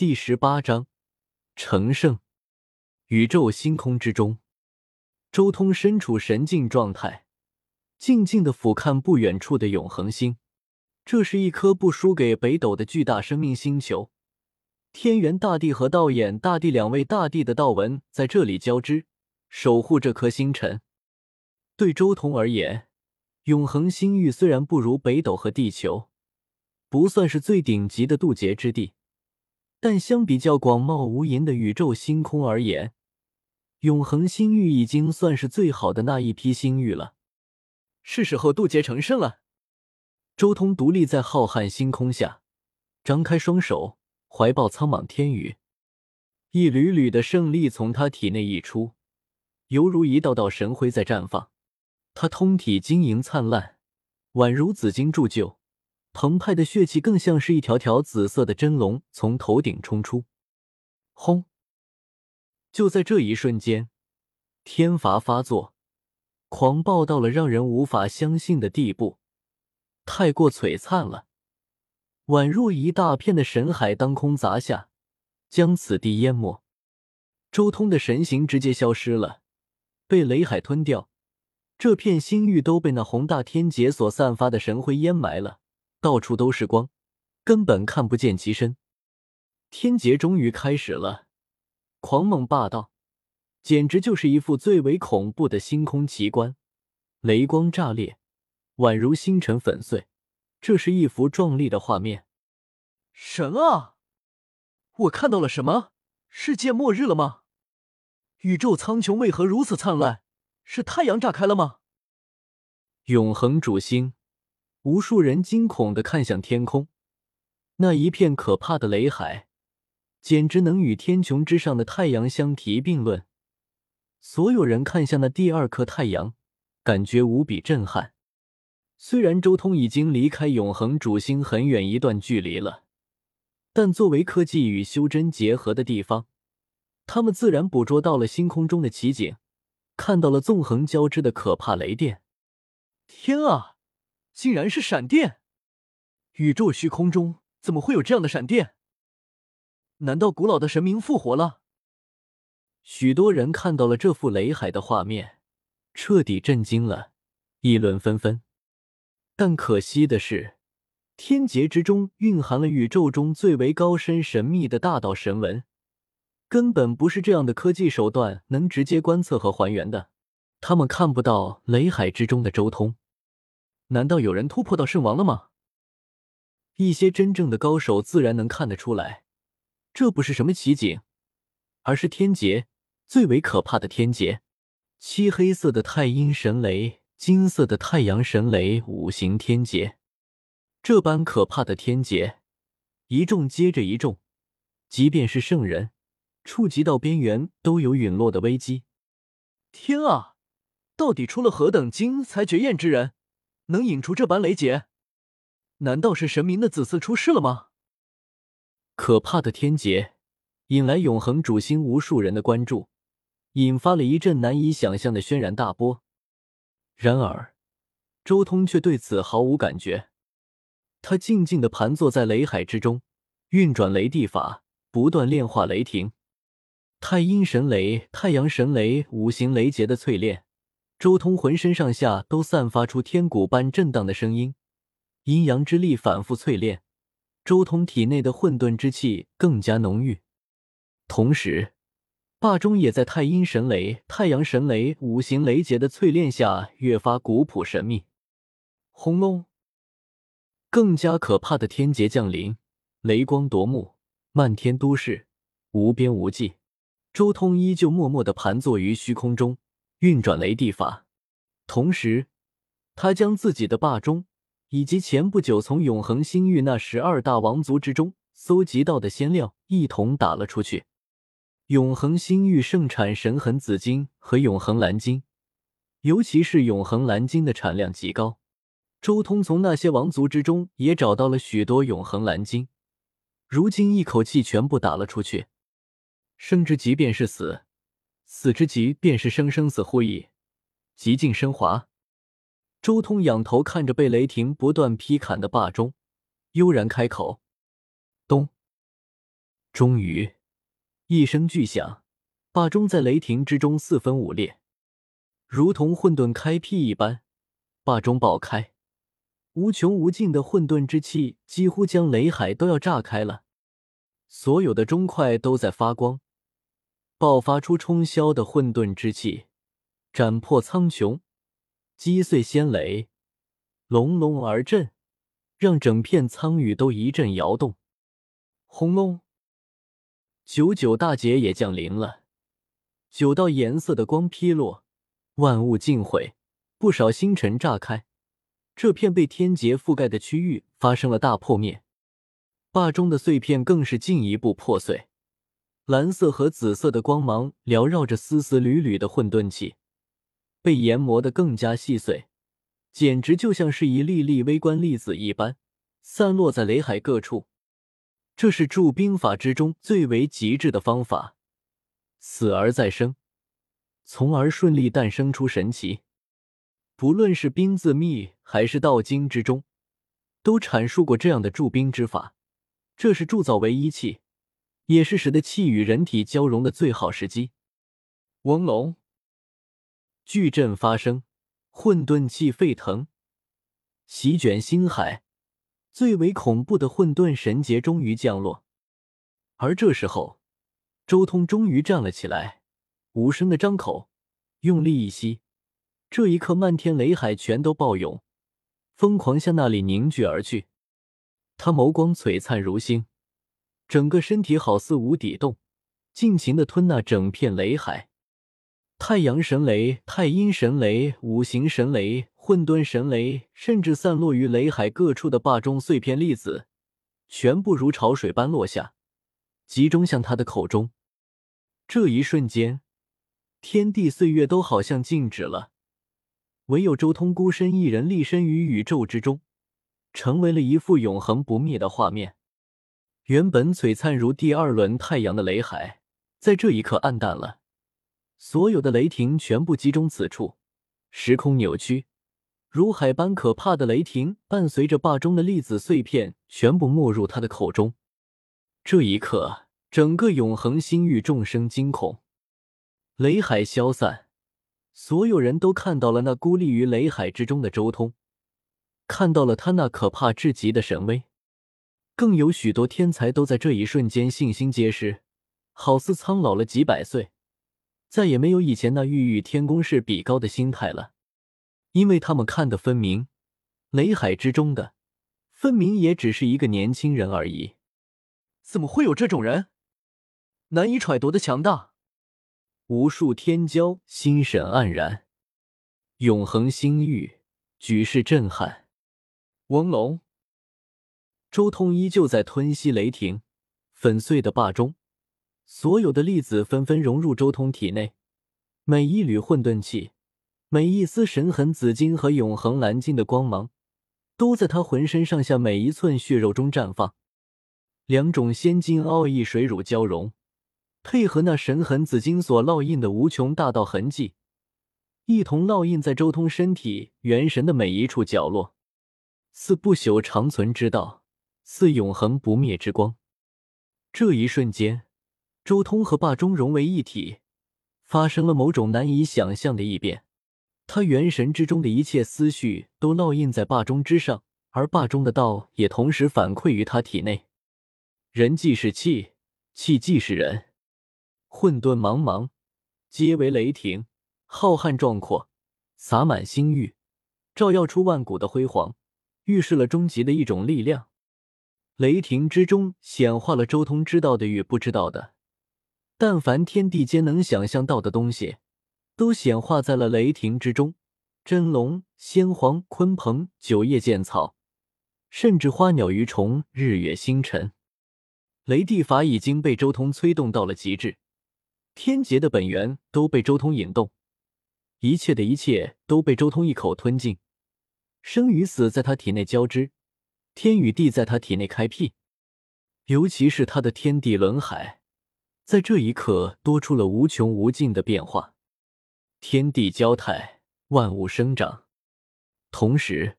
第十八章成圣。宇宙星空之中，周通身处神境状态，静静的俯瞰不远处的永恒星。这是一颗不输给北斗的巨大生命星球。天元大帝和道衍大帝两位大帝的道纹在这里交织，守护这颗星辰。对周通而言，永恒星域虽然不如北斗和地球，不算是最顶级的渡劫之地，但相比较广袤无垠的宇宙星空而言，永恒星域已经算是最好的那一批星域了。是时候渡劫成圣了。周通独立在浩瀚星空下，张开双手，怀抱苍茫天宇，一缕缕的胜利从他体内溢出，犹如一道道神辉在绽放。他通体晶莹灿烂，宛如紫金铸就，澎湃的血气更像是一条条紫色的真龙从头顶冲出。轰！就在这一瞬间，天罚发作，狂暴到了让人无法相信的地步，太过璀璨了，宛若一大片的神海当空砸下，将此地淹没。周通的神形直接消失了，被雷海吞掉。这片星域都被那宏大天劫所散发的神辉淹埋了，到处都是光，根本看不见其身。天劫终于开始了，狂猛霸道，简直就是一副最为恐怖的星空奇观。雷光炸裂，宛如星辰粉碎，这是一幅壮丽的画面。神啊！我看到了什么？世界末日了吗？宇宙苍穹为何如此灿烂？是太阳炸开了吗？永恒主星，无数人惊恐的看向天空，那一片可怕的雷海，简直能与天穹之上的太阳相提并论。所有人看向那第二颗太阳，感觉无比震撼。虽然周通已经离开永恒主星很远一段距离了，但作为科技与修真结合的地方，他们自然捕捉到了星空中的奇景。看到了纵横交织的可怕雷电，天啊，竟然是闪电！宇宙虚空中怎么会有这样的闪电？难道古老的神明复活了？许多人看到了这幅雷海的画面，彻底震惊了，议论纷纷。但可惜的是，天劫之中蕴含了宇宙中最为高深神秘的大道神文。根本不是这样的科技手段能直接观测和还原的。他们看不到雷海之中的周通，难道有人突破到圣王了吗？一些真正的高手自然能看得出来，这不是什么奇景，而是天劫最为可怕的天劫——漆黑色的太阴神雷、金色的太阳神雷五行天劫。这般可怕的天劫，一重接着一重，即便是圣人。触及到边缘都有陨落的危机。天啊，到底出了何等精才绝艳之人，能引出这般雷劫？难道是神明的子嗣出世了吗？可怕的天劫引来永恒主星无数人的关注，引发了一阵难以想象的轩然大波。然而，周通却对此毫无感觉。他静静的盘坐在雷海之中，运转雷地法，不断炼化雷霆。太阴神雷、太阳神雷五行雷劫的淬炼，周通浑身上下都散发出天鼓般震荡的声音。阴阳之力反复淬炼，周通体内的混沌之气更加浓郁。同时，霸中也在太阴神雷、太阳神雷五行雷劫的淬炼下越发古朴神秘。轰隆！更加可怕的天劫降临，雷光夺目，漫天都市，无边无际。周通依旧默默的盘坐于虚空中，运转雷地法，同时，他将自己的霸中以及前不久从永恒星域那十二大王族之中搜集到的仙料一同打了出去。永恒星域盛产神痕紫金和永恒蓝金，尤其是永恒蓝金的产量极高。周通从那些王族之中也找到了许多永恒蓝金，如今一口气全部打了出去。甚至即便是死，死之极便是生，生死互矣，极尽升华。周通仰头看着被雷霆不断劈砍的霸中，悠然开口：“咚！”终于，一声巨响，霸中在雷霆之中四分五裂，如同混沌开辟一般，霸中爆开，无穷无尽的混沌之气几乎将雷海都要炸开了，所有的钟块都在发光，爆发出冲霄的混沌之气，斩破苍穹，击碎仙雷，隆隆而震，让整片苍宇都一阵摇动。轰隆！九九大劫也降临了，九道颜色的光劈落，万物尽毁，不少星辰炸开，这片被天劫覆盖的区域发生了大破灭。霸中的碎片更是进一步破碎，蓝色和紫色的光芒缭绕着丝丝缕缕的混沌气，被研磨得更加细碎，简直就像是一粒粒微观粒子一般，散落在雷海各处。这是铸兵法之中最为极致的方法，死而再生，从而顺利诞生出神奇。不论是兵字秘还是道经之中，都阐述过这样的铸兵之法。这是铸造为一气，也是使得气与人体交融的最好时机。嗡隆，巨震发生，混沌气沸腾，席卷星海。最为恐怖的混沌神劫终于降落，而这时候，周通终于站了起来，无声的张口，用力一吸。这一刻，漫天雷海全都暴涌，疯狂向那里凝聚而去。他眸光璀璨如星，整个身体好似无底洞，尽情的吞纳整片雷海。太阳神雷、太阴神雷、五行神雷。混沌神雷，甚至散落于雷海各处的霸中碎片粒子，全部如潮水般落下，集中向他的口中。这一瞬间，天地岁月都好像静止了，唯有周通孤身一人立身于宇宙之中，成为了一幅永恒不灭的画面。原本璀璨如第二轮太阳的雷海，在这一刻暗淡了，所有的雷霆全部集中此处，时空扭曲。如海般可怕的雷霆，伴随着霸中的粒子碎片，全部没入他的口中。这一刻，整个永恒星域众生惊恐，雷海消散，所有人都看到了那孤立于雷海之中的周通，看到了他那可怕至极的神威。更有许多天才都在这一瞬间信心皆失，好似苍老了几百岁，再也没有以前那欲与天公试比高的心态了。因为他们看得分明，雷海之中的分明也只是一个年轻人而已。怎么会有这种人？难以揣度的强大。无数天骄心神黯然。永恒星域，举世震撼。翁龙，周通依旧在吞吸雷霆，粉碎的霸中，所有的粒子纷纷融入周通体内，每一缕混沌气。每一丝神痕紫金和永恒蓝金的光芒，都在他浑身上下每一寸血肉中绽放。两种仙金奥义水乳交融，配合那神痕紫金所烙印的无穷大道痕迹，一同烙印在周通身体元神的每一处角落，似不朽长存之道，似永恒不灭之光。这一瞬间，周通和霸中融为一体，发生了某种难以想象的异变。他元神之中的一切思绪都烙印在霸中之上，而霸中的道也同时反馈于他体内。人即是气，气即是人。混沌茫茫，皆为雷霆；浩瀚壮阔，洒满星域，照耀出万古的辉煌，预示了终极的一种力量。雷霆之中显化了周通知道的与不知道的，但凡天地间能想象到的东西。都显化在了雷霆之中，真龙、仙皇、鲲鹏、九叶剑草，甚至花鸟鱼虫、日月星辰，雷帝法已经被周通催动到了极致，天劫的本源都被周通引动，一切的一切都被周通一口吞尽，生与死在他体内交织，天与地在他体内开辟，尤其是他的天地轮海，在这一刻多出了无穷无尽的变化。天地交泰，万物生长。同时，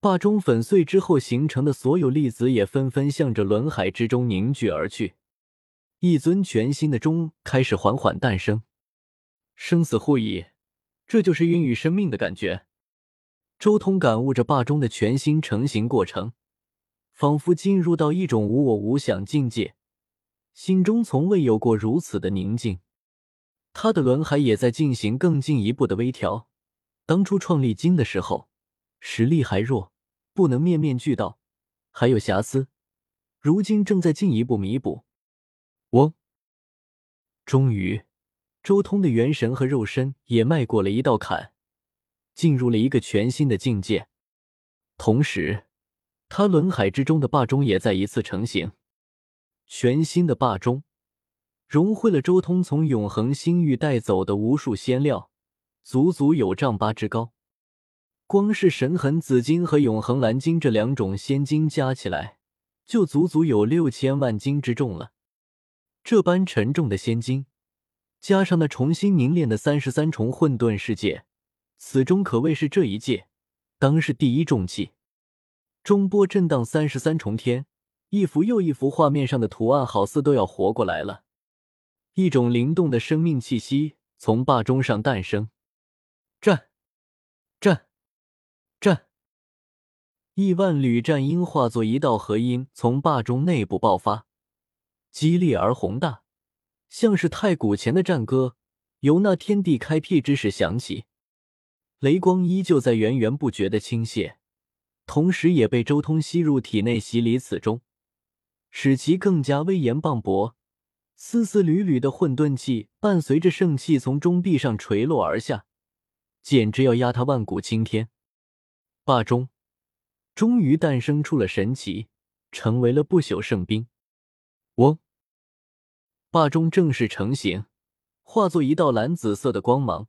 霸中粉碎之后形成的所有粒子也纷纷向着轮海之中凝聚而去。一尊全新的钟开始缓缓诞生。生死互倚，这就是孕育生命的感觉。周通感悟着霸钟的全新成型过程，仿佛进入到一种无我无想境界，心中从未有过如此的宁静。他的轮海也在进行更进一步的微调。当初创立经的时候，实力还弱，不能面面俱到，还有瑕疵。如今正在进一步弥补。嗡！终于，周通的元神和肉身也迈过了一道坎，进入了一个全新的境界。同时，他轮海之中的霸钟也再一次成型。全新的霸钟融汇了周通从永恒星域带走的无数仙料，足足有丈八之高。光是神痕紫金和永恒蓝金这两种仙金加起来。就足足有六千万斤之重了。这般沉重的仙金，加上那重新凝练的三十三重混沌世界，此钟可谓是这一界当世第一重器。中波震荡三十三重天，一幅又一幅画面上的图案好似都要活过来了。一种灵动的生命气息从霸钟上诞生。战，战，战。亿万缕战音化作一道合音，从霸钟内部爆发，激烈而宏大，像是太古前的战歌，由那天地开辟之时响起。雷光依旧在源源不绝的倾泻，同时也被周通吸入体内，洗礼此中，使其更加威严磅礴。丝丝缕缕的混沌气伴随着圣气从钟壁上垂落而下，简直要压他万古青天。霸钟。终于诞生出了神奇，成为了不朽圣兵。嗡！霸钟正式成型，化作一道蓝紫色的光芒，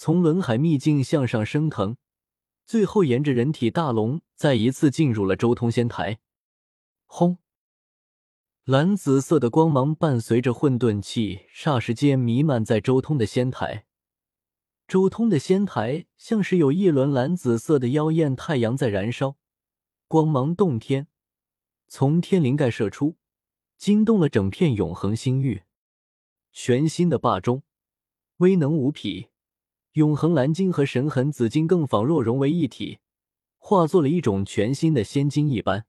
从轮海秘境向上升腾，最后沿着人体大龙再一次进入了周通仙台。轰！蓝紫色的光芒伴随着混沌气，霎时间弥漫在周通的仙台。周通的仙台像是有一轮蓝紫色的妖艳太阳在燃烧。光芒洞天，从天灵盖射出，惊动了整片永恒星域。全新的霸中，威能无匹，永恒蓝金和神痕紫金更仿若融为一体，化作了一种全新的仙金一般。